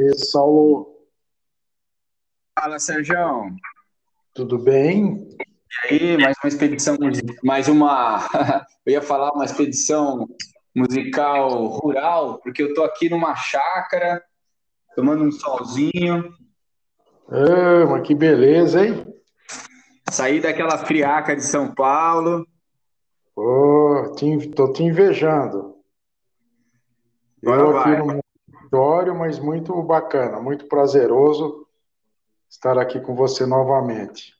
E Saulo, Fala, Sérgio. tudo bem? E aí, mais uma expedição, mais uma, eu ia falar uma expedição musical rural, porque eu tô aqui numa chácara, tomando um solzinho, Ah, mas que beleza, hein? saí daquela friaca de São Paulo. Pô, te, tô te invejando. Agora Eu aqui vai. no escritório, mas muito bacana, muito prazeroso estar aqui com você novamente.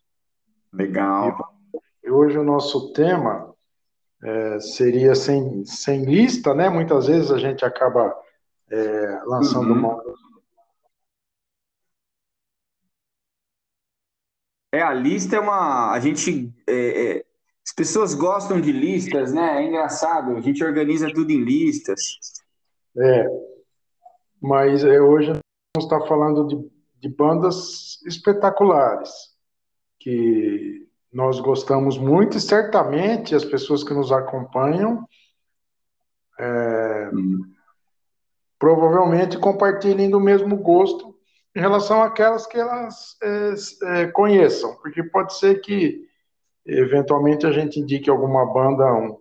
Legal. E hoje o nosso tema eh, seria sem, sem lista, né? Muitas vezes a gente acaba eh, lançando Uhum. uma. É, a lista é uma, a gente, é, é, as pessoas gostam de listas, né? É engraçado, a gente organiza tudo em listas. É, mas eh, hoje vamos estar falando de, de bandas espetaculares, que nós gostamos muito e certamente as pessoas que nos acompanham provavelmente compartilhem do mesmo gosto em relação àquelas que elas eh, eh, conheçam, porque pode ser que eventualmente a gente indique alguma banda um,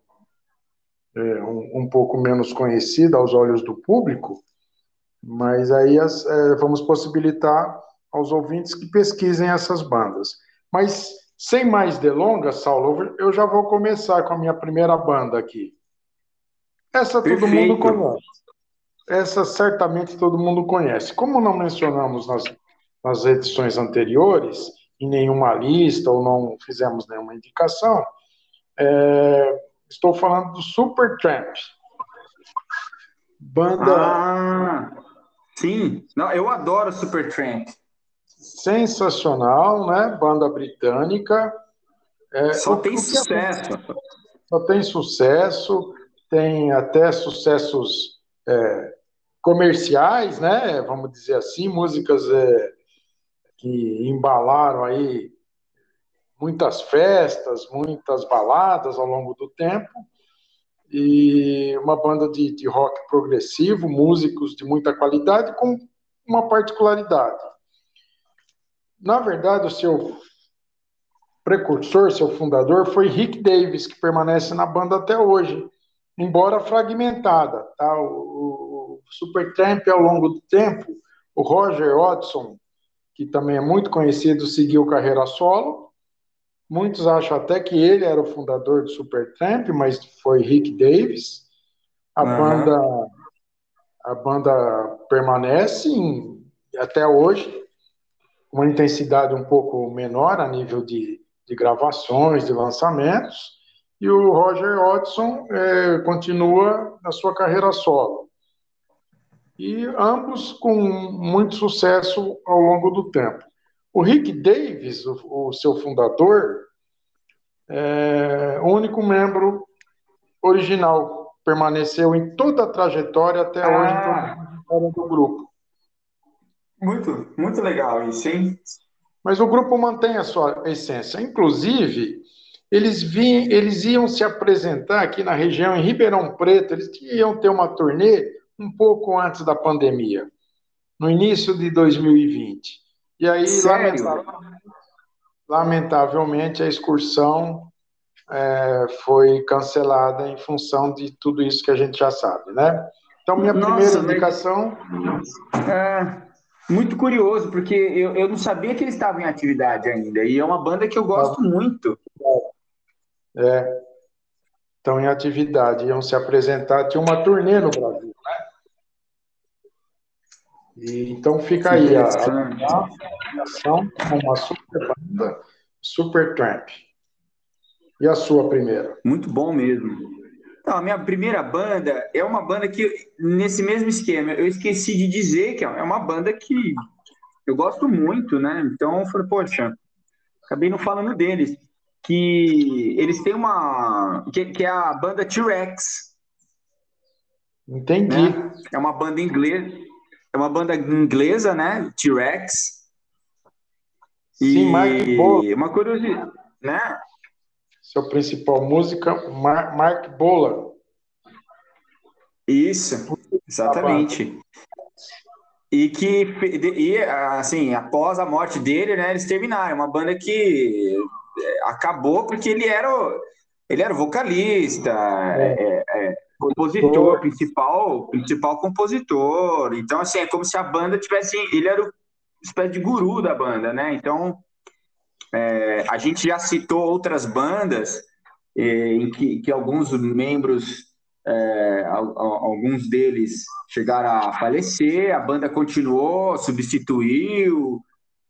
eh, um, um pouco menos conhecida aos olhos do público, mas aí as, eh, vamos possibilitar aos ouvintes que pesquisem essas bandas. Mas sem mais delongas, Saulo, eu já vou começar com a minha primeira banda aqui. Essa todo mundo conhece. Essa certamente todo mundo conhece. Como não mencionamos nas, nas edições anteriores, em nenhuma lista ou não fizemos nenhuma indicação, é, estou falando do Supertramp. Banda Ah, sim. Não, eu adoro Supertramp. sensacional, né? Banda britânica. É, Só tem que sucesso. só tem sucesso, tem até sucessos é, comerciais, né? Vamos dizer assim, músicas é, que embalaram aí muitas festas, muitas baladas ao longo do tempo. E uma banda de, de rock progressivo, músicos de muita qualidade, com uma particularidade. Na verdade, o seu precursor, seu fundador, foi Rick Davis, que permanece na banda até hoje, embora fragmentada. Tá? O, o Supertramp, ao longo do tempo, o Roger Hodgson, que também é muito conhecido, seguiu carreira solo. Muitos acham até que ele era o fundador do Supertramp, mas foi Rick Davis. A Aham. banda a banda permanece em- até hoje com uma intensidade um pouco menor a nível de, de gravações, de lançamentos, e o Roger Hodgson eh, continua na sua carreira solo. E ambos com muito sucesso ao longo do tempo. O Rick Davis, o, o seu fundador, é o único membro original, permaneceu em toda a trajetória até hoje, Ah, trajetória do grupo. muito, muito legal isso, hein? Mas o grupo mantém a sua essência. Inclusive, eles, vi, eles iam se apresentar aqui na região, em Ribeirão Preto, eles iam ter uma turnê um pouco antes da pandemia, no início de 2020. E aí, lamentavelmente, a excursão é, foi cancelada em função de tudo isso que a gente já sabe, né? Então, minha Nossa, primeira indicação É, muito curioso, porque eu, eu não sabia que eles estavam em atividade ainda. E é uma banda que eu gosto muito. é, estão em atividade, iam se apresentar, tinha uma turnê no Brasil, né? E, então fica aí a, a indicação com uma super banda, Supertramp. E a sua primeira? Muito bom mesmo. Não, a minha primeira banda é uma banda que, nesse mesmo esquema, eu esqueci de dizer que é uma banda que eu gosto muito, né? Então, eu falei, poxa, acabei não falando deles. Que eles têm uma. que, que é a banda T-Rex, Entendi. né? É uma banda inglesa. É uma banda inglesa, né? T-Rex. Sim, Mark Bolan, E uma curiosidade, né? Seu principal música, Mar- Mark Bolan. Isso, exatamente. e que e, assim após a morte dele né eles terminaram uma banda que é, acabou porque ele era o, ele era vocalista é. É, é, compositor principal principal compositor então assim é como se a banda tivesse ele era o espécie de guru da banda né então é, a gente já citou outras bandas é, em que, que alguns membros é, alguns deles chegaram a falecer, a banda continuou, substituiu,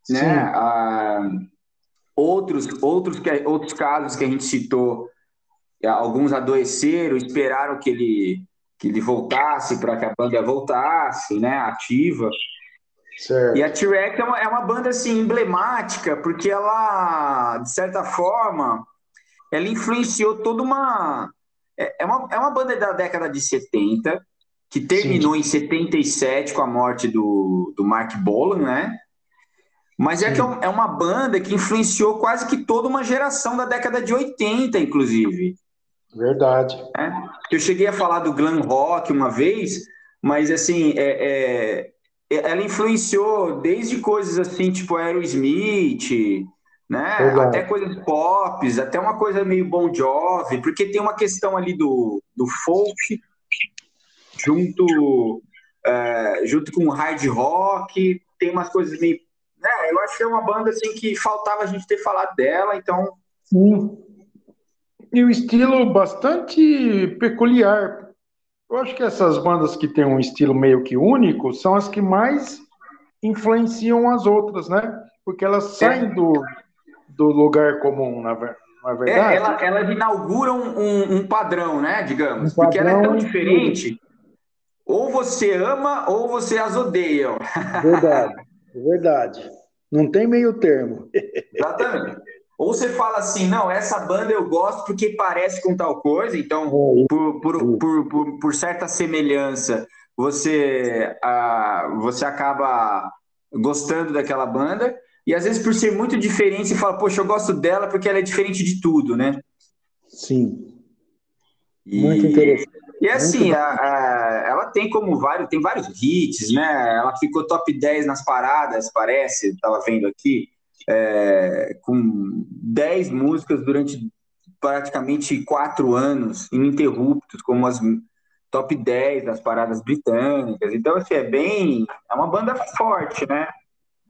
né? Outros, outros, outros casos que a gente citou, alguns adoeceram, esperaram que ele, que ele voltasse para que a banda voltasse, né? Ativa. Certo. E a T-Rex é uma, é uma banda assim emblemática porque ela, de certa forma, ela influenciou toda uma é, é uma, é uma banda da década de 70, que terminou Sim. em 77 com a morte do, do Mark Bolan, né? Mas é, que é, é uma banda que influenciou quase que toda uma geração da década de 80, inclusive. Verdade. É? Eu cheguei a falar do glam rock uma vez, mas assim, é, é, ela influenciou desde coisas assim, tipo Aerosmith, né? Exato. Até coisas pop, até uma coisa meio Bon Jovi, porque tem uma questão ali do, do folk junto é, junto com o hard rock, tem umas coisas meio, né? Eu acho que é uma banda assim que faltava a gente ter falado dela, então. Sim. E o estilo bastante peculiar. Eu acho que essas bandas que têm um estilo meio que único são as que mais influenciam as outras, né? Porque elas é. saem do, do lugar comum, na, na é, verdade. É, ela, elas inauguram um, um, padrão, né? Digamos, um porque ela é tão diferente. Ou você ama ou você as odeia. Verdade, verdade. Não tem meio termo. Exatamente. Ou você fala assim, não, essa banda eu gosto porque parece com tal coisa, então, é, por, por, por, por, por certa semelhança, você, ah, você acaba gostando daquela banda. E às vezes, por ser muito diferente, você fala, poxa, eu gosto dela porque ela é diferente de tudo, né? Sim. E... Muito interessante. E assim, a, a, ela tem como vários, tem vários hits, né? Ela ficou top 10 nas paradas, parece, estava vendo aqui, é, com 10 músicas durante praticamente quatro anos, ininterruptos, como as top 10 das paradas britânicas. Então, assim, é bem. É uma banda forte, né?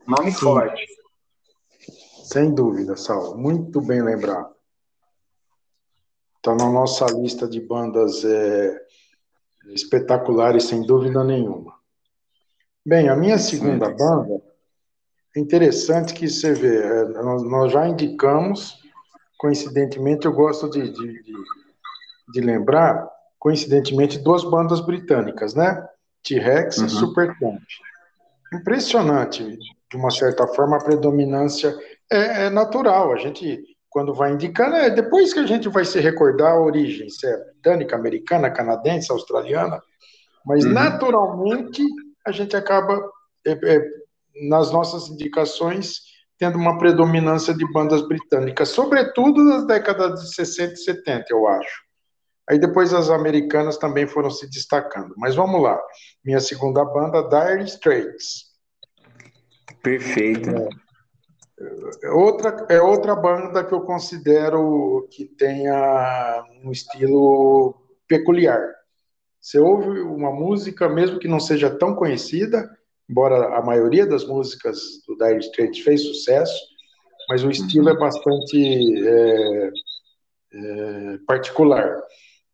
Nome Sim. forte. Sem dúvida, Sal. Muito bem lembrado. Está na nossa lista de bandas é, espetaculares, sem dúvida nenhuma. Bem, a minha segunda banda, é interessante que você vê, é, nós, nós, já indicamos, coincidentemente, eu gosto de, de, de, de lembrar, coincidentemente, duas bandas britânicas, né? T-Rex uhum. e Supertramp. Impressionante, de uma certa forma, a predominância é, é natural. A gente, quando vai indicando, é depois que a gente vai se recordar a origem, se é britânica, americana, canadense, australiana, mas uhum. naturalmente a gente acaba, é, é, nas nossas indicações, tendo uma predominância de bandas britânicas, sobretudo nas décadas de 60 e 70, eu acho. Aí depois as americanas também foram se destacando. Mas vamos lá. Minha segunda banda, Dire Straits. Perfeito. É. Outra, é outra banda que eu considero que tenha um estilo peculiar. Você ouve uma música, mesmo que não seja tão conhecida, embora a maioria das músicas do Dire Straits fez sucesso, mas o estilo é bastante é, é, particular.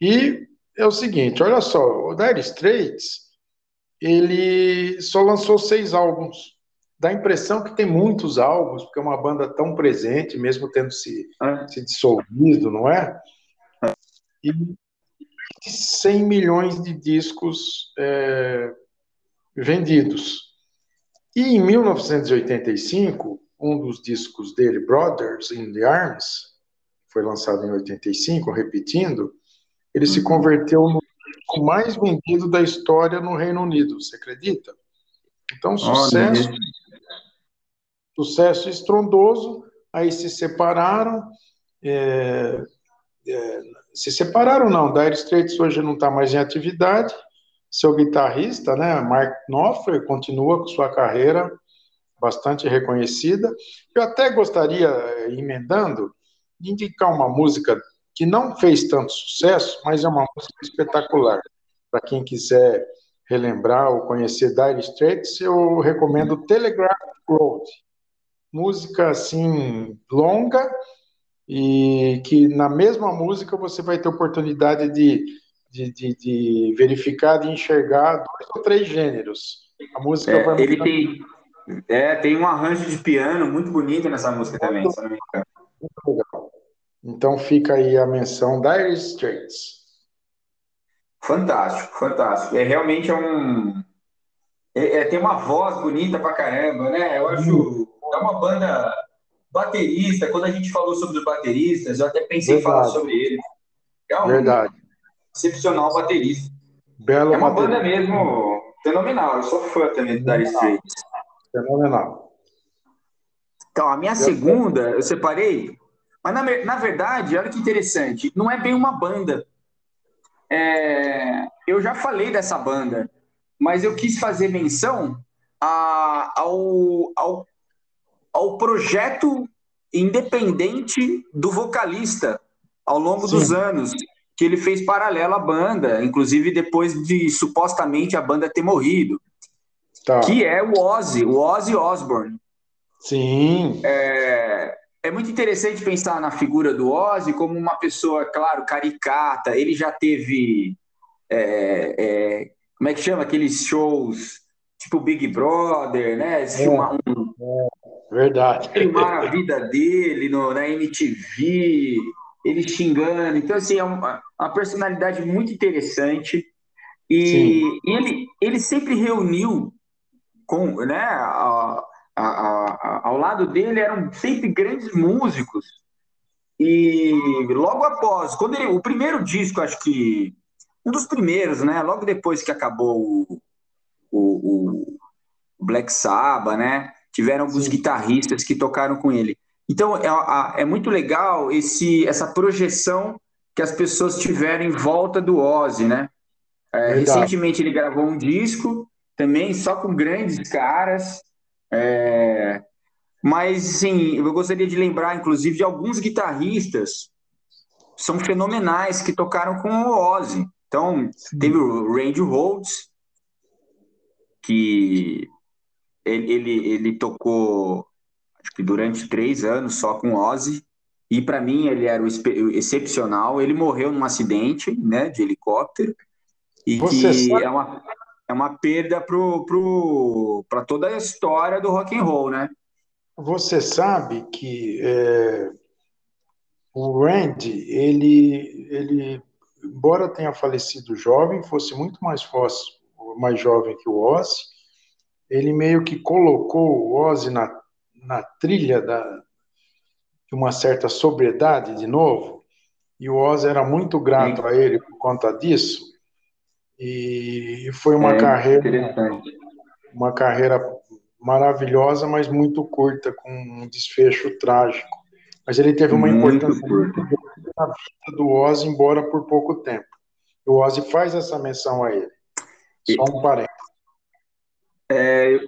E é o seguinte, olha só, o Dire Straits, ele só lançou seis álbuns dá a impressão que tem muitos álbuns, porque é uma banda tão presente, mesmo tendo se, é. se dissolvido, não é? E 100 milhões de discos é, vendidos. E em 1985, um dos discos dele, Brothers in the Arms, foi lançado em 85, repetindo, ele se uhum. converteu no disco mais vendido da história no Reino Unido, você acredita? Então, sucesso, sucesso estrondoso, aí se separaram, é, é, se separaram não, Dire Straits hoje não está mais em atividade, seu guitarrista, né, Mark Knopfler, continua com sua carreira bastante reconhecida. Eu até gostaria, emendando, de indicar uma música que não fez tanto sucesso, mas é uma música espetacular. Para quem quiser relembrar ou conhecer Dire Straits, eu recomendo Telegraph Road. Música assim longa e que na mesma música você vai ter oportunidade de, de, de, de verificar, de enxergar dois ou três gêneros. A música é, vai ele tem é, tem um arranjo de piano muito bonito nessa música também, se não me engano. Muito legal. Então fica aí a menção Dire Straits. Fantástico, fantástico. É realmente é um. É, é, tem uma voz bonita pra caramba, né? Eu acho. É uma banda baterista. Quando a gente falou sobre os bateristas, eu até pensei Verdade. em falar sobre ele. É um Verdade. Excepcional baterista. Belo é uma baterista. banda mesmo fenomenal. Eu sou fã também do Dire Straits. Fenomenal. Então, a minha eu segunda, eu separei. Mas, na, na verdade, olha que interessante. Não é bem uma banda é, eu já falei dessa banda, mas eu quis fazer menção a, ao, ao, ao projeto independente do vocalista ao longo Sim. dos anos, que ele fez paralelo à banda, inclusive depois de supostamente a banda ter morrido, tá. que é o Ozzy, o Ozzy Osbourne. Sim. É, é muito interessante pensar na figura do Ozzy como uma pessoa, claro, caricata. Ele já teve. É, é, como é que chama? Aqueles shows tipo Big Brother, né? É, um, é, verdade. Filmar a vida dele no, na MTV, ele xingando. Então, assim, é uma, uma personalidade muito interessante. E, ele, ele sempre reuniu com né, a, a, a, ao lado dele eram sempre grandes músicos. E logo após, quando ele, o primeiro disco, acho que um dos primeiros, né? Logo depois que acabou o, o, o Black Sabbath, né? Tiveram alguns Sim. guitarristas que tocaram com ele. Então é, é muito legal esse, essa projeção que as pessoas tiveram em volta do Ozzy, né? É, recentemente ele gravou um disco também só com grandes caras. É, mas, sim, eu gostaria de lembrar, inclusive, de alguns guitarristas são fenomenais que tocaram com o Ozzy. Então, sim. teve o Randy Rhodes, que ele, ele, ele tocou, acho que durante três anos só com Ozzy. E para mim ele era o excepcional. Ele morreu num acidente, né, de helicóptero. E Você que sabe... é uma é uma perda para pro, pro, toda a história do rock and roll, né? Você sabe que é, o Randy, ele, ele, embora tenha falecido jovem, fosse muito mais, fóssil, mais jovem que o Ozzy, ele meio que colocou o Ozzy na, na trilha da, de uma certa sobriedade de novo, e o Ozzy era muito grato Sim. a ele por conta disso, e foi uma é, carreira uma carreira maravilhosa, mas muito curta, com um desfecho trágico. Mas ele teve uma muito importância curta. na vida do Ozzy, embora por pouco tempo. O Ozzy faz essa menção a ele. Só um parênteses. É,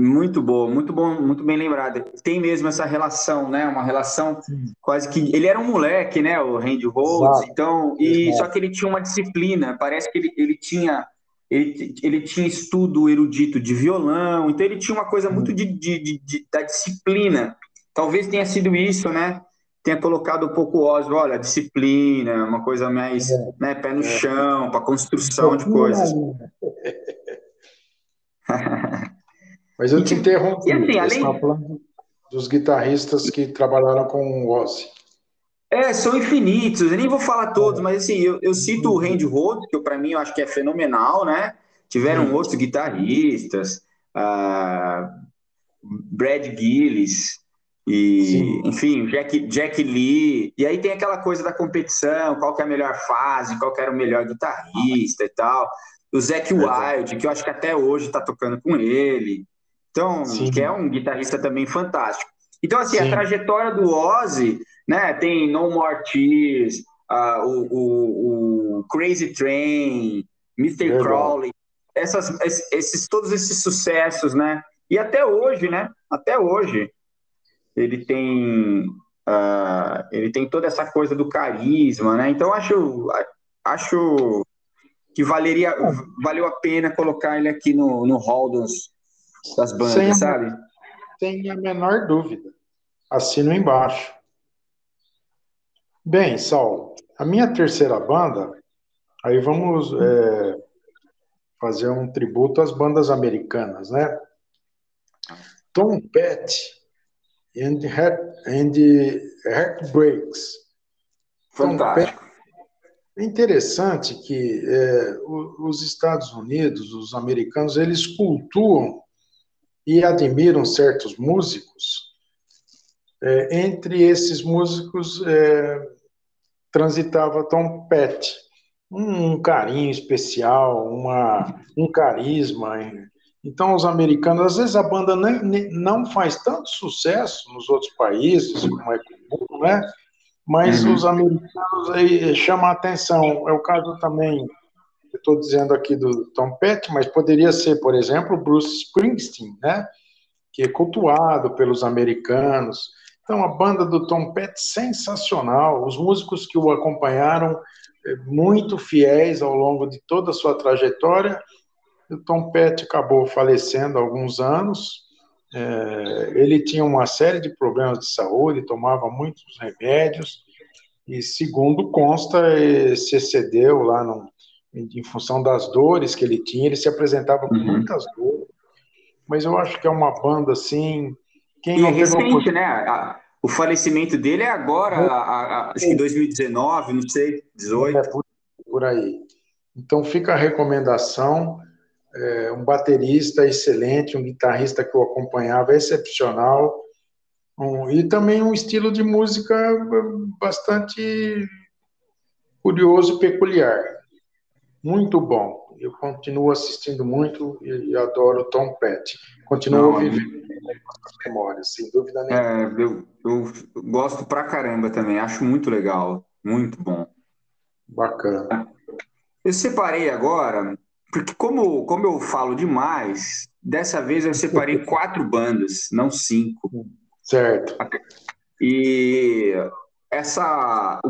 muito bom, muito bom, muito bem lembrado. Tem mesmo essa relação, né? Uma relação Sim. quase que. Ele era um moleque, né? O Randy Rhodes, então. E Exato. só que ele tinha uma disciplina. Parece que ele, ele tinha. Ele, ele tinha estudo erudito de violão, então ele tinha uma coisa muito de, de, de, de da disciplina. Talvez tenha sido isso, né? Tenha colocado um pouco o Oswald, olha, disciplina, uma coisa mais, é. né, pé no é. chão, para construção de coisas. Mas eu te interrompi. E assim, além... Falando dos guitarristas que trabalharam com o Ozzy. É, são infinitos. Eu nem vou falar todos, mas assim, eu, eu cito o Randy Rhodes, que para mim eu acho que é fenomenal, né? Tiveram outros guitarristas, uh, Brad Gillis, e, Sim. enfim, Jack, Jack Lee. E aí tem aquela coisa da competição, qual que é a melhor fase, qual que era o melhor guitarrista e tal. O Zac Wild, que eu acho que até hoje está tocando com ele. Então, Sim. que é um guitarrista também fantástico. Então, assim, Sim. a trajetória do Ozzy, né, tem No More Tears, uh, o, o, o, Crazy Train, Mr. Crowley, essas, esses, todos esses sucessos, né? E até hoje, né? Até hoje, ele tem, uh, ele tem toda essa coisa do carisma, né? Então, acho, acho que valeria, valeu a pena colocar ele aqui no, no hall dos, das bandas, sem, sabe? Sem a menor dúvida. Assino embaixo. Bem, Saul, a minha terceira banda, aí vamos é, fazer um tributo às bandas americanas, né? Tom Petty and, and Heartbreaks. Fantástico. É interessante que é, os Estados Unidos, os americanos, eles cultuam e admiram certos músicos. É, entre esses músicos é, transitava Tom Petty, um, carinho especial, uma, um carisma. Então, os americanos, às vezes a banda nem, não faz tanto sucesso nos outros países, como é comum, né? Mas uhum. os americanos aí chamam a atenção. É o caso também, estou dizendo aqui do Tom Petty, mas poderia ser, por exemplo, Bruce Springsteen, né? Que é cultuado pelos americanos. Então, a banda do Tom Petty, sensacional. Os músicos que o acompanharam, eh, muito fiéis ao longo de toda a sua trajetória o Tom Petty acabou falecendo há alguns anos. É, ele tinha uma série de problemas de saúde, tomava muitos remédios, e segundo consta, se excedeu lá no, em função das dores que ele tinha, ele se apresentava com uhum. muitas dores, mas eu acho que é uma banda assim. Quem e é recente, pegou... né? A, o falecimento dele é agora, a, a, acho que 2019, não sei, 18. É por, por aí. Então fica a recomendação é, um baterista excelente, um guitarrista que o acompanhava excepcional, um, e também um estilo de música bastante curioso e peculiar. Muito bom. Eu continuo assistindo muito e, adoro Tom Petty. Continuo Não, vivendo memórias, sem dúvida nenhuma. É, eu, eu gosto pra caramba também, acho muito legal, muito bom. Bacana. Eu separei agora porque como, como eu falo demais, dessa vez eu separei quatro bandas, não cinco. Certo. E essa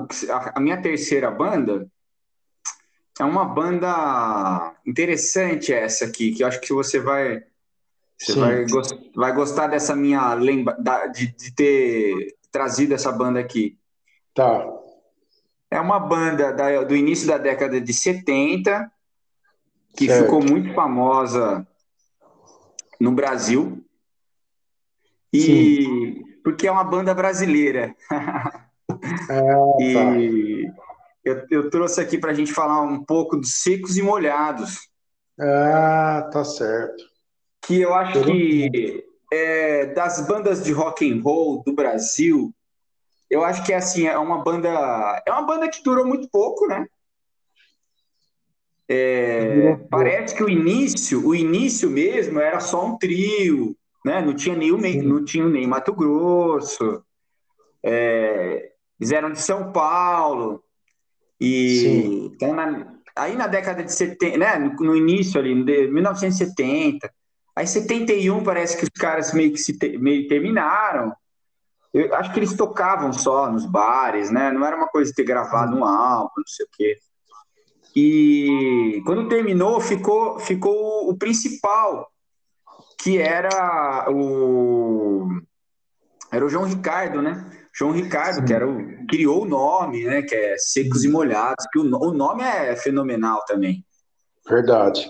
a minha terceira banda é uma banda interessante essa aqui, que eu acho que você vai você vai, vai gostar dessa minha lembra de, de ter trazido essa banda aqui. Tá. É uma banda da, do início da década de 70, que certo. ficou muito famosa no Brasil. E Sim. porque é uma banda brasileira. É, e tá. Eu, eu, trouxe aqui para a gente falar um pouco dos secos e molhados. Ah, tá certo. Que eu acho que é, das bandas de rock and roll do Brasil, eu acho que é assim, é uma banda, é uma banda que durou muito pouco, né? É, parece que o início, o início mesmo era só um trio, né? Não tinha nem, não tinha nem Mato Grosso. É, fizeram de São Paulo. E então, na, aí na década de 70, né? No, no, início ali, de 1970. Aí 71 parece que os caras meio que se meio terminaram. Eu acho que eles tocavam só nos bares, né? Não era uma coisa de ter gravado um álbum, não sei o quê. E quando terminou, ficou, ficou o principal, que era o era o João Ricardo, né? João Ricardo, que era o, criou o nome, né? Que é Secos e Molhados, que o, o nome é fenomenal também. Verdade.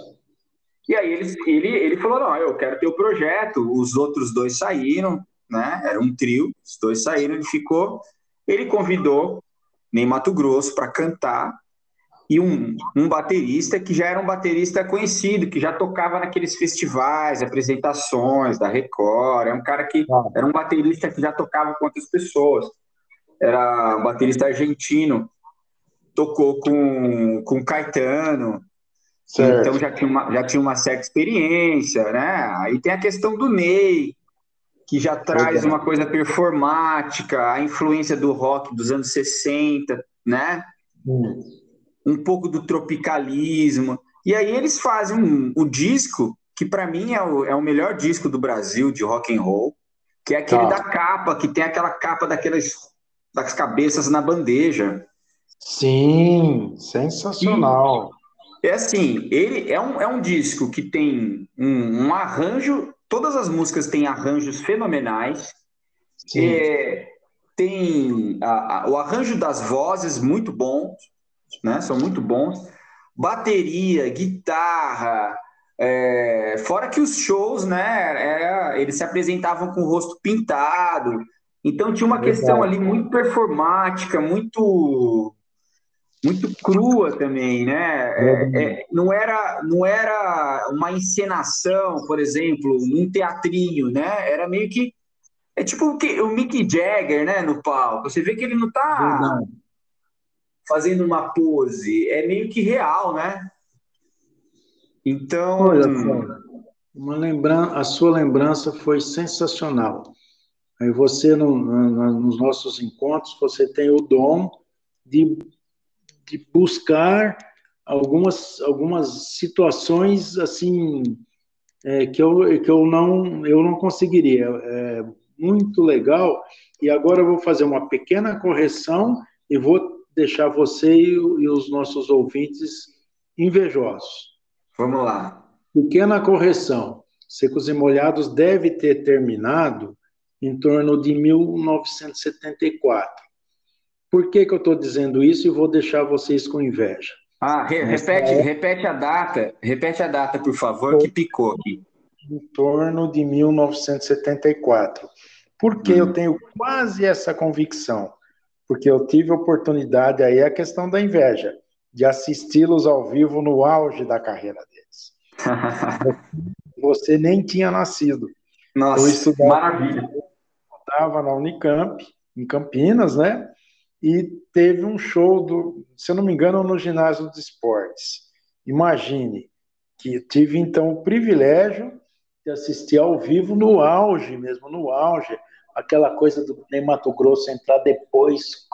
E aí ele, ele, ele falou: não, eu quero ter o projeto. Os outros dois saíram, né? Era um trio, os dois saíram, ele ficou. Ele convidou Ney Mato Grosso para cantar e um, um baterista que já era um baterista conhecido, que já tocava naqueles festivais, apresentações da Record, é um cara que ah. era um baterista que já tocava com outras pessoas, era um baterista argentino, tocou com, com Caetano, certo. então já tinha, uma, já tinha uma certa experiência, né? Aí tem a questão do Ney, que já traz uma coisa performática, a influência do rock dos anos 60, né? Hum um pouco do tropicalismo. E aí eles fazem um, o disco, que para mim é o, é o melhor disco do Brasil de rock and roll, que é aquele tá. da capa, que tem aquela capa daquelas das cabeças na bandeja. Sim, sensacional. E, é assim, ele é um, é um disco que tem um, um arranjo, todas as músicas têm arranjos fenomenais. É, tem a, a, o arranjo das vozes muito bom, né? São muito bons. Bateria, guitarra, é, fora que os shows, né? Era, eles se apresentavam com o rosto pintado. Então tinha uma questão ali muito performática, muito muito crua também, né? É, é, não era não era uma encenação, por exemplo, num teatrinho, né? Era meio que é tipo o, que, o Mick Jagger, né, no palco. Você vê que ele não tá fazendo uma pose, é meio que real, né? Então, Olha, uma lembrança, a sua lembrança foi sensacional. Aí você, no, no, nos nossos encontros, você tem o dom de, de buscar algumas, algumas situações assim é, que, eu, que eu, não, eu não conseguiria. É muito legal. E agora eu vou fazer uma pequena correção e vou deixar você e, e os nossos ouvintes invejosos. Vamos lá. Pequena correção. Secos e Molhados deve ter terminado em torno de 1974. Por que, que eu estou dizendo isso e vou deixar vocês com inveja? Ah, re repete, é... repete a data, repete a data, por favor, que picou aqui. Em torno de 1974. Por que hum. eu tenho quase essa convicção? Porque eu tive oportunidade aí, a questão da inveja, de assisti-los ao vivo no auge da carreira deles. Você nem tinha nascido. Nossa, eu estudava, maravilha estava na Unicamp, em Campinas, né? E teve um show do, se eu não me engano, no ginásio de esportes. Imagine que tive então o privilégio de assistir ao vivo no auge mesmo, no auge, aquela coisa do Mato Grosso entrar depois,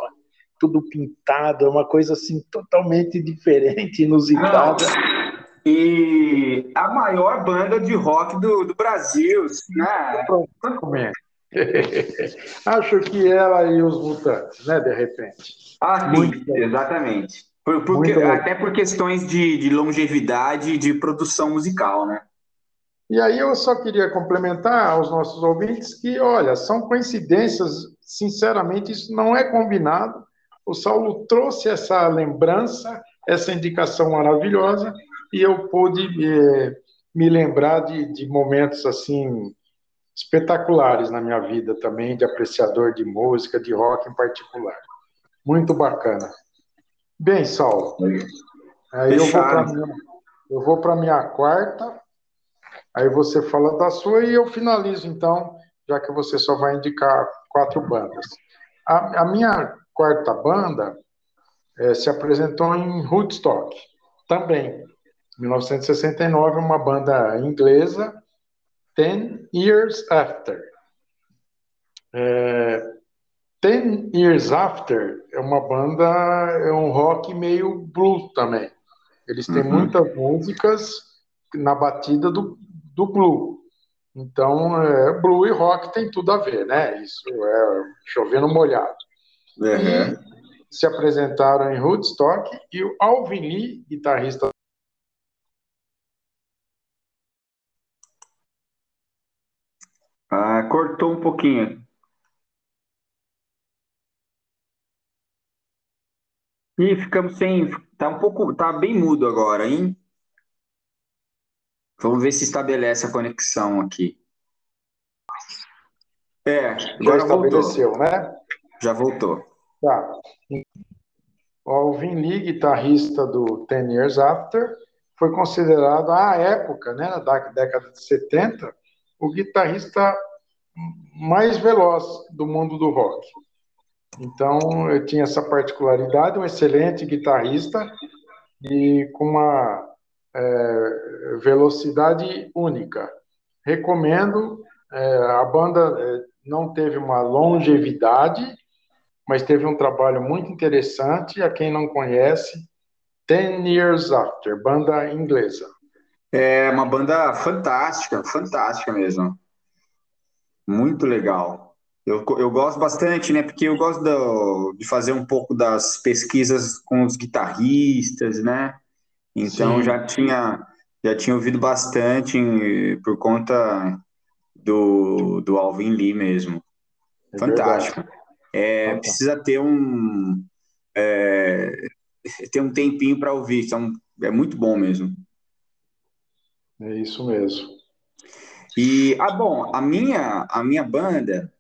tudo pintado, é uma coisa assim totalmente diferente, inusitada. E a maior banda de rock do, do Brasil, né? É? Acho que ela e os mutantes, né? De repente. Ah, sim, Muito exatamente. Por, por, até por questões de, de longevidade e de produção musical, né? E aí eu só queria complementar aos nossos ouvintes que, olha, são coincidências, sinceramente, isso não é combinado. O Saulo trouxe essa lembrança, essa indicação maravilhosa, e eu pude eh, me lembrar de, de momentos assim espetaculares na minha vida também, de apreciador de música, de rock em particular. Muito bacana. Bem, Saulo, aí eu vou para a minha quarta, aí você fala da sua e eu finalizo então, já que você só vai indicar quatro bandas. A, a minha quarta banda é, se apresentou em Woodstock, também, 1969, uma banda inglesa Ten Years After. É, Ten Years After é uma banda, é um rock meio blues também. Eles têm uhum. muitas músicas na batida do, do blue. Então, é, blue e rock tem tudo a ver, né? Isso é chovendo molhado. Uhum. se apresentaram em Woodstock e o Alvin Lee, guitarrista Ah, cortou um pouquinho. Ih, ficamos sem. Tá um pouco. Tá bem mudo agora, hein? Vamos ver se estabelece a conexão aqui. É, agora Já estabeleceu, voltou. né? Já voltou. Tá. O Alvin Lee, guitarrista do Ten Years After, foi considerado, à época, né, na década de 70, o guitarrista mais veloz do mundo do rock. Então, eu tinha essa particularidade, um excelente guitarrista e com uma é, velocidade única. Recomendo. É, a banda é, não teve uma longevidade, mas teve um trabalho muito interessante. A quem não conhece, Ten Years After, banda inglesa. É uma banda fantástica, fantástica mesmo. Muito legal. Eu, eu gosto bastante, né? Porque eu gosto do, de fazer um pouco das pesquisas com os guitarristas, né? Então Sim. já tinha já tinha ouvido bastante por conta do, do Alvin Lee mesmo. É Fantástico. É, precisa ter um é, ter um tempinho para ouvir. Então, é muito bom mesmo. É isso mesmo. E, ah, bom, a minha, a minha banda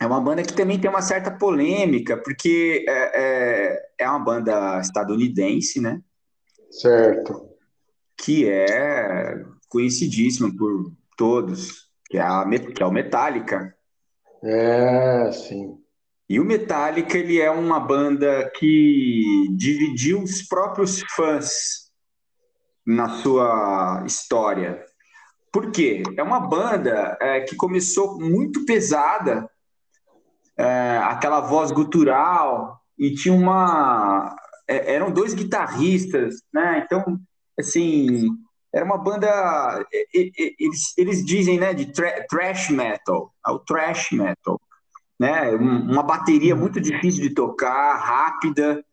é uma banda que também tem uma certa polêmica, porque é, é, é uma banda estadunidense, né? Certo. Que é conhecidíssima por todos, que é, a, que é o Metallica. É, sim. E o Metallica, ele é uma banda que dividiu os próprios fãs na sua história. Por quê? É uma banda é, que começou muito pesada, é, aquela voz gutural, e tinha uma. É, eram dois guitarristas, né? Então, assim, era uma banda. Eles, eles dizem, né, de thrash metal, é o thrash metal, né? Uma bateria muito difícil de tocar, rápida.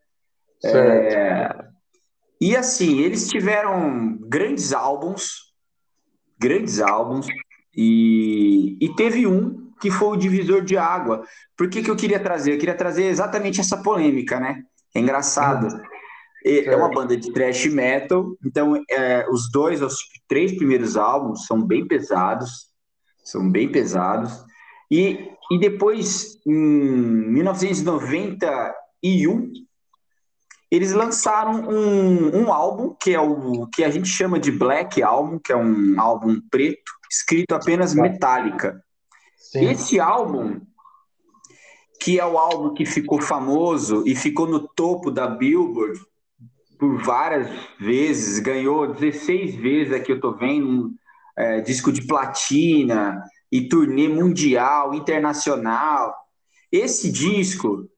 É, e assim, eles tiveram grandes álbuns, grandes álbuns, e, e teve um que foi o divisor de água. Por que, que eu queria trazer? Eu queria trazer exatamente essa polêmica, né? É engraçado. É uma banda de thrash metal, então é, os dois, os três primeiros álbuns são bem pesados, são bem pesados. E, e depois, em 1991, eles lançaram um, um álbum que é o que a gente chama de Black Album, que é um álbum preto, escrito apenas Metallica. Sim. Esse álbum, que é o álbum que ficou famoso e ficou no topo da Billboard por várias vezes, ganhou 16 vezes aqui eu tô vendo, é, disco de platina e turnê mundial, internacional. Esse disco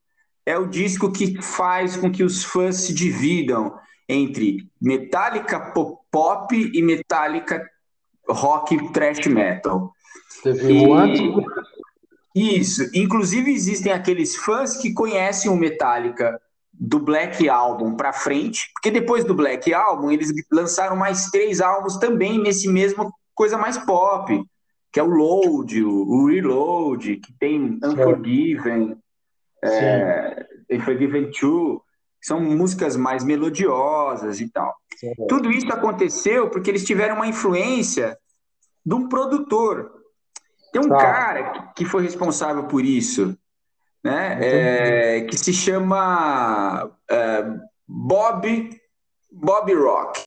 é o disco que faz com que os fãs se dividam entre Metallica pop e Metallica rock thrash metal. Teve e... antes. Isso. Inclusive existem aqueles fãs que conhecem o Metallica do Black Album para frente, porque depois do Black Album eles lançaram mais três álbuns também nesse mesmo coisa mais pop, que é o Load, o Reload, que tem Unforgiven, é, Forgiven Two, são músicas mais melodiosas e tal. Sim. Tudo isso aconteceu porque eles tiveram uma influência de um produtor. Tem um tá. cara que foi responsável por isso, né? É, que se chama é, Bob Bob Rock.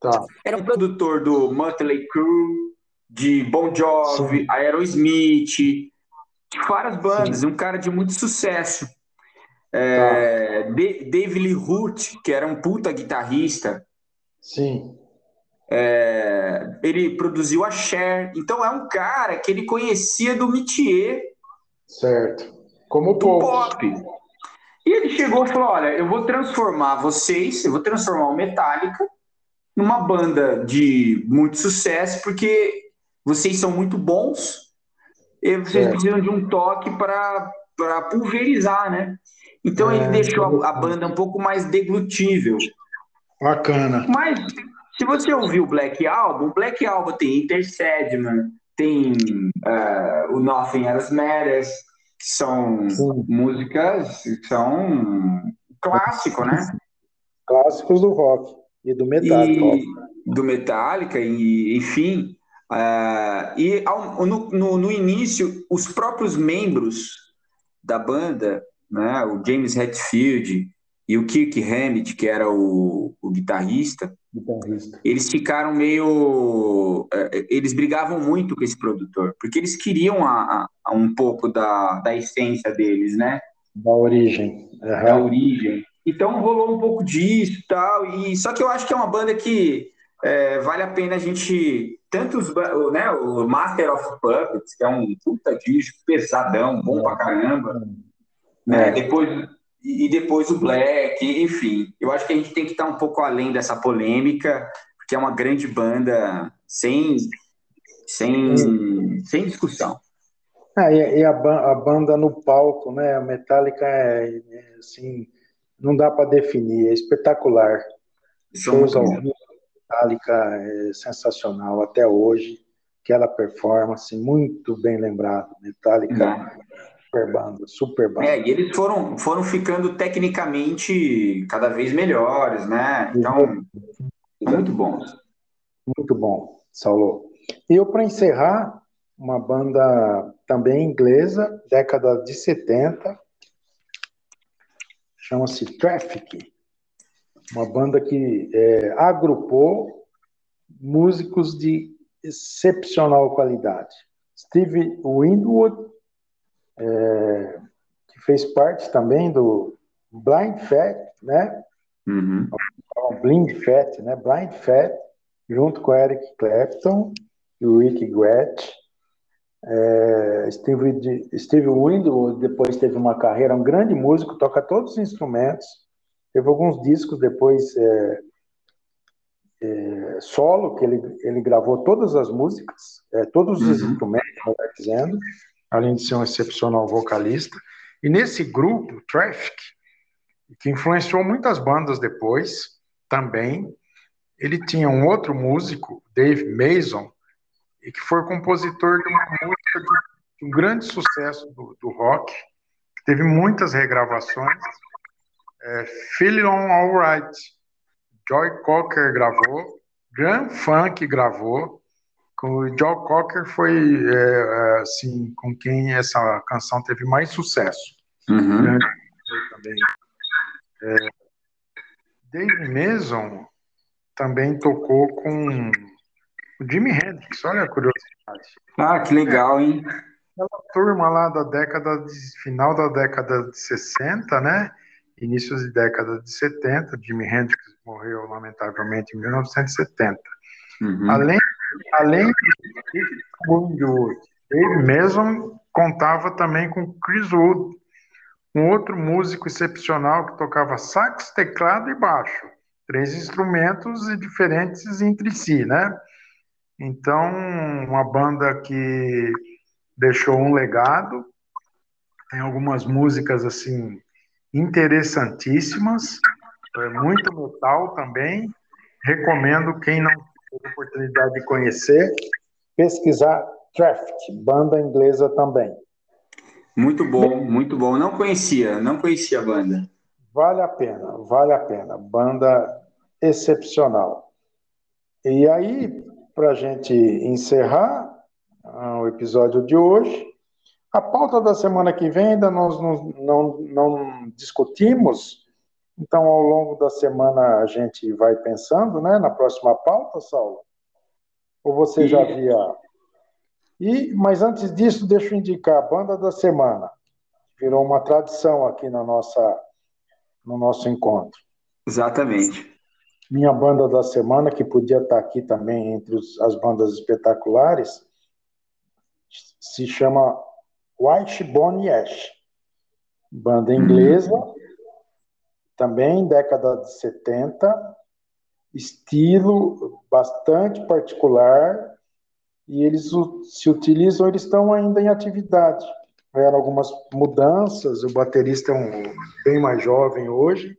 Tá. Era um produtor do Motley Crue, de Bon Jovi, Sim. Aerosmith, várias bandas, Sim. um cara de muito sucesso. É, tá. Dave Lee Root, que era um puta guitarrista. Sim. É, ele produziu a Cher. Então é um cara que ele conhecia do métier. Certo. Como pop. E ele chegou e falou: Olha, eu vou transformar vocês, eu vou transformar o Metallica numa banda de muito sucesso, porque vocês são muito bons e vocês é. precisam de um toque para pulverizar, né? Então é, ele deixou a, a, banda um pouco mais deglutível. Bacana. Mas se você ouvir o Black Album, o Black Album tem Intercedman, tem uh, o Nothing Else Matters, que são Sim. músicas que são clássico, né? Clássicos do rock e do Metallica. E, do Metallica, e, enfim. Uh, e ao, no, no, no, início, os próprios membros da banda, né, o James Hetfield e o Kirk Hammett, que era o, o guitarrista, eles ficaram meio. Uh, eles brigavam muito com esse produtor, porque eles queriam a, a, um pouco da, da essência deles, né? Da origem. Uhum. Da origem. Então rolou um pouco disso tal, e só que eu acho que é uma banda que é, vale a pena a gente tanto os, né, o Master of Puppets, que é um puta disco pesadão, bom pra caramba, né? É. Depois e depois o Black, enfim. Eu acho que a gente tem que estar um pouco além dessa polêmica, porque é uma grande banda sem, sem, sem discussão. Ah, e, e a, a, banda no palco, né? A Metallica é, é assim, não dá para definir, é espetacular. Shows ao vivo, Metallica é sensacional até hoje. Aquela performance muito bem lembrado, Metallica. Uhum. Super banda, super banda. É, e eles foram, foram ficando tecnicamente cada vez melhores, né? Então, muito bom. Muito bom, Saulo. E eu, para encerrar, uma banda também inglesa, década de 70, chama-se Traffic, uma banda que é, agrupou músicos de excepcional qualidade. Steve Winwood, é, que fez parte também do Blind Fat, né? Uhum. Blind Fat, né? Blind Fat, junto com Eric Clapton e o Rick Gretsch. É, Steve, Steve Winwood depois teve uma carreira, um grande músico, toca todos os instrumentos. Teve alguns discos depois é, é, solo, que ele, ele gravou todas as músicas, é, todos os uhum. instrumentos, melhor dizendo, além de ser um excepcional vocalista. E nesse grupo, Traffic, que influenciou muitas bandas depois, também, ele tinha um outro músico, Dave Mason, e que foi compositor de uma música de um grande sucesso do, do rock, que teve muitas regravações, é, Feeling Alright, Joy Cocker gravou, Grand Funk gravou, o Joe Cocker foi é, assim com quem essa canção teve mais sucesso. Uhum. Também. É, Dave Mason também tocou com o Jimi Hendrix, olha a curiosidade. Ah, que legal, hein? Aquela turma lá da década de, final da década de 60, né? Inícios de década de 70, Jimi Hendrix morreu lamentavelmente em 1970. Uhum. Além, além de Wood, ele mesmo contava também com Chris Wood, um outro músico excepcional que tocava sax, teclado e baixo, três instrumentos diferentes entre si, né? Então, uma banda que deixou um legado, tem algumas músicas assim interessantíssimas, é muito metal também. Recomendo quem não teve oportunidade de conhecer, pesquisar Traffic, banda inglesa também. Muito bom, muito bom. Não conhecia, não conhecia a banda. Vale a pena, vale a pena. Banda excepcional. E aí, para a gente encerrar uh, o episódio de hoje, a pauta da semana que vem ainda nós não, não, não discutimos, então ao longo da semana a gente vai pensando né, na próxima pauta, Saulo. Ou você já havia. E, mas antes disso, deixa eu indicar a banda da semana. Virou uma tradição aqui na nossa, no nosso encontro. Exatamente minha banda da semana, que podia estar aqui também entre os, as bandas espetaculares, se chama Wishbone Ash. Banda inglesa, também década de 70, estilo bastante particular, e eles se utilizam, eles estão ainda em atividade. Houveram algumas mudanças, o baterista é um bem mais jovem hoje,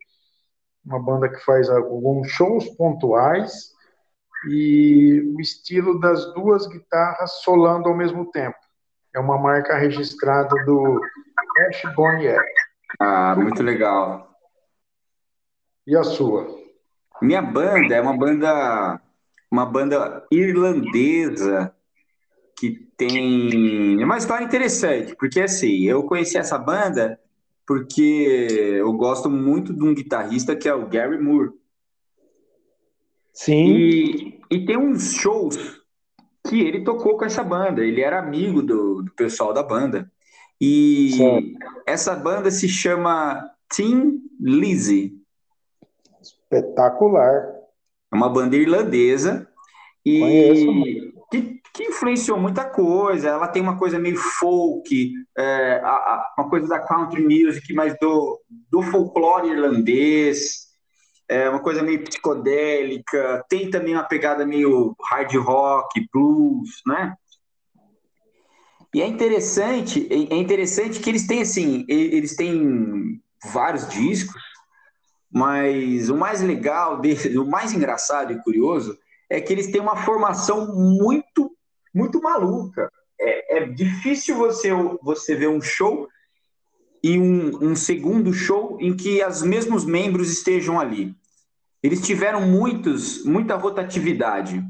uma banda que faz alguns shows pontuais e o estilo das duas guitarras solando ao mesmo tempo. É uma marca registrada do Ash Bonnier. Ah, muito legal. E a sua? Minha banda é uma banda uma banda irlandesa que tem uma história interessante, porque assim, eu conheci essa banda porque eu gosto muito de um guitarrista que é o Gary Moore. Sim. E, e tem uns shows que ele tocou com essa banda. Ele era amigo do, do pessoal da banda. E Sim. essa banda se chama Tim Lizzy. Espetacular. É uma banda irlandesa. E Conheço. que que influenciou muita coisa. Ela tem uma coisa meio folk, é, a, a, uma coisa da country music, mas do, do folclore irlandês, é uma coisa meio psicodélica. Tem também uma pegada meio hard rock, blues, né? E é interessante, é, é interessante que eles têm assim, eles têm vários discos, mas o mais legal, o mais engraçado e curioso é que eles têm uma formação muito muito maluca. É, é difícil você, você ver um show e um, um, segundo show em que os mesmos membros estejam ali. Eles tiveram muitos, muita rotatividade.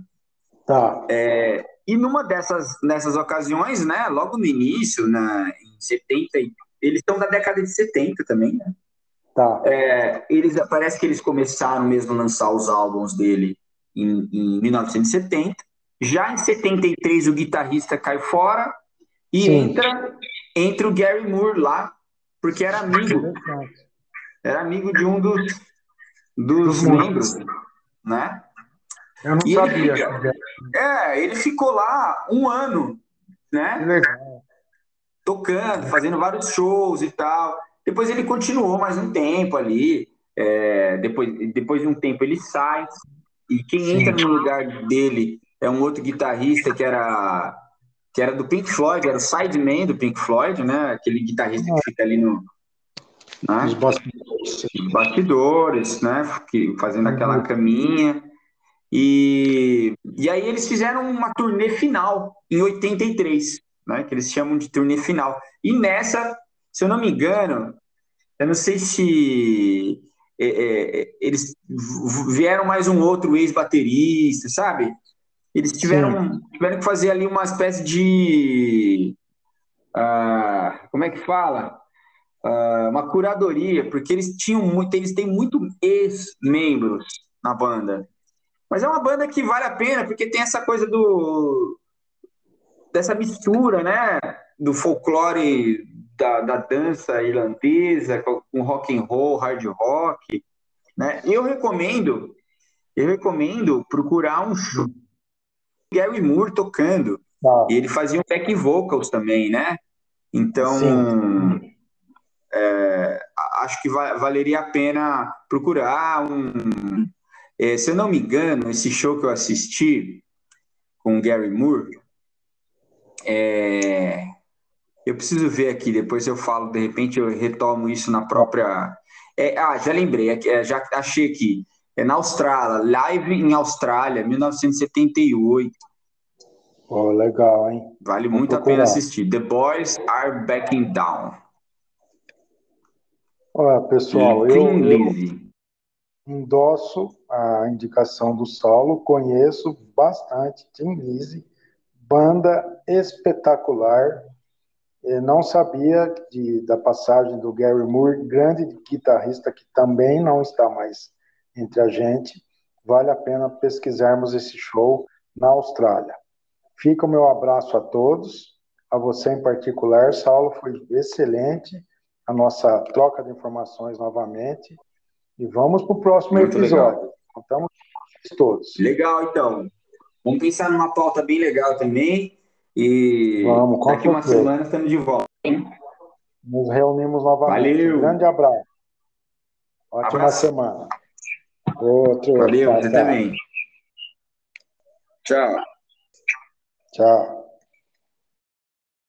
Tá. É, e numa dessas nessas ocasiões, né, logo no início, na, em 70, eles estão da década de 70 também, né? Tá. É, eles, parece que eles começaram mesmo a lançar os álbuns dele em, em 1970. Já em 73 o guitarrista cai fora e Sim. entra entra o Gary Moore lá, porque era amigo. Era amigo de um dos, dos membros, né? Eu não e sabia. Ele, é, ele ficou lá um ano, né? Legal. Tocando, fazendo vários shows e tal. Depois ele continuou mais um tempo ali. É, depois, depois de um tempo ele sai. E quem Sim. entra no lugar dele é um outro guitarrista que era que era do Pink Floyd, era o sideman do Pink Floyd, né? Aquele guitarrista que fica ali no né? Os bastidores. Os bastidores, né? Fazendo aquela uhum. caminha. E, e aí eles fizeram uma turnê final em 83, né? Que eles chamam de turnê final. E nessa, se eu não me engano, eu não sei se é, é, eles vieram mais um outro ex-baterista, sabe? Eles tiveram, tiveram que fazer ali uma espécie de. Uh, como é que fala? Uh, uma curadoria, porque eles tinham muito, eles têm muito ex-membros na banda. Mas é uma banda que vale a pena, porque tem essa coisa do dessa mistura, né? Do folclore da, da dança irlandesa com rock and roll, hard rock, né? Eu recomendo, eu recomendo procurar um show Gary Moore tocando. Ah. E ele fazia um back vocals também, né? Então, é, acho que va valeria a pena procurar um. É, se eu não me engano, esse show que eu assisti com o Gary Moore, é, eu preciso ver aqui, depois eu falo, de repente eu retomo isso na própria. É, ah, já lembrei, é, já achei aqui. É na Austrália, live em Austrália, 1978. Oh, legal, hein? Vale Vou muito procurar. a pena assistir. The Boys Are Backing Down. Olha, pessoal, eu, eu endosso a indicação do Saulo, conheço bastante Tim Lizzy, banda espetacular. Não sabia de, da passagem do Gary Moore, grande guitarrista que também não está mais entre a gente. Vale a pena pesquisarmos esse show na Austrália. Fica o meu abraço a todos, a você em particular, Saulo, foi excelente a nossa troca de informações novamente. E vamos para o próximo Muito episódio. Legal. Contamos com todos. Legal, então. Vamos pensar numa pauta bem legal também. E vamos, daqui uma semana estamos de volta. Hein? Nos reunimos novamente. Valeu. Um grande abraço. Ótima abraço. semana. Outro. Valeu, você também. Tchau. Tchau.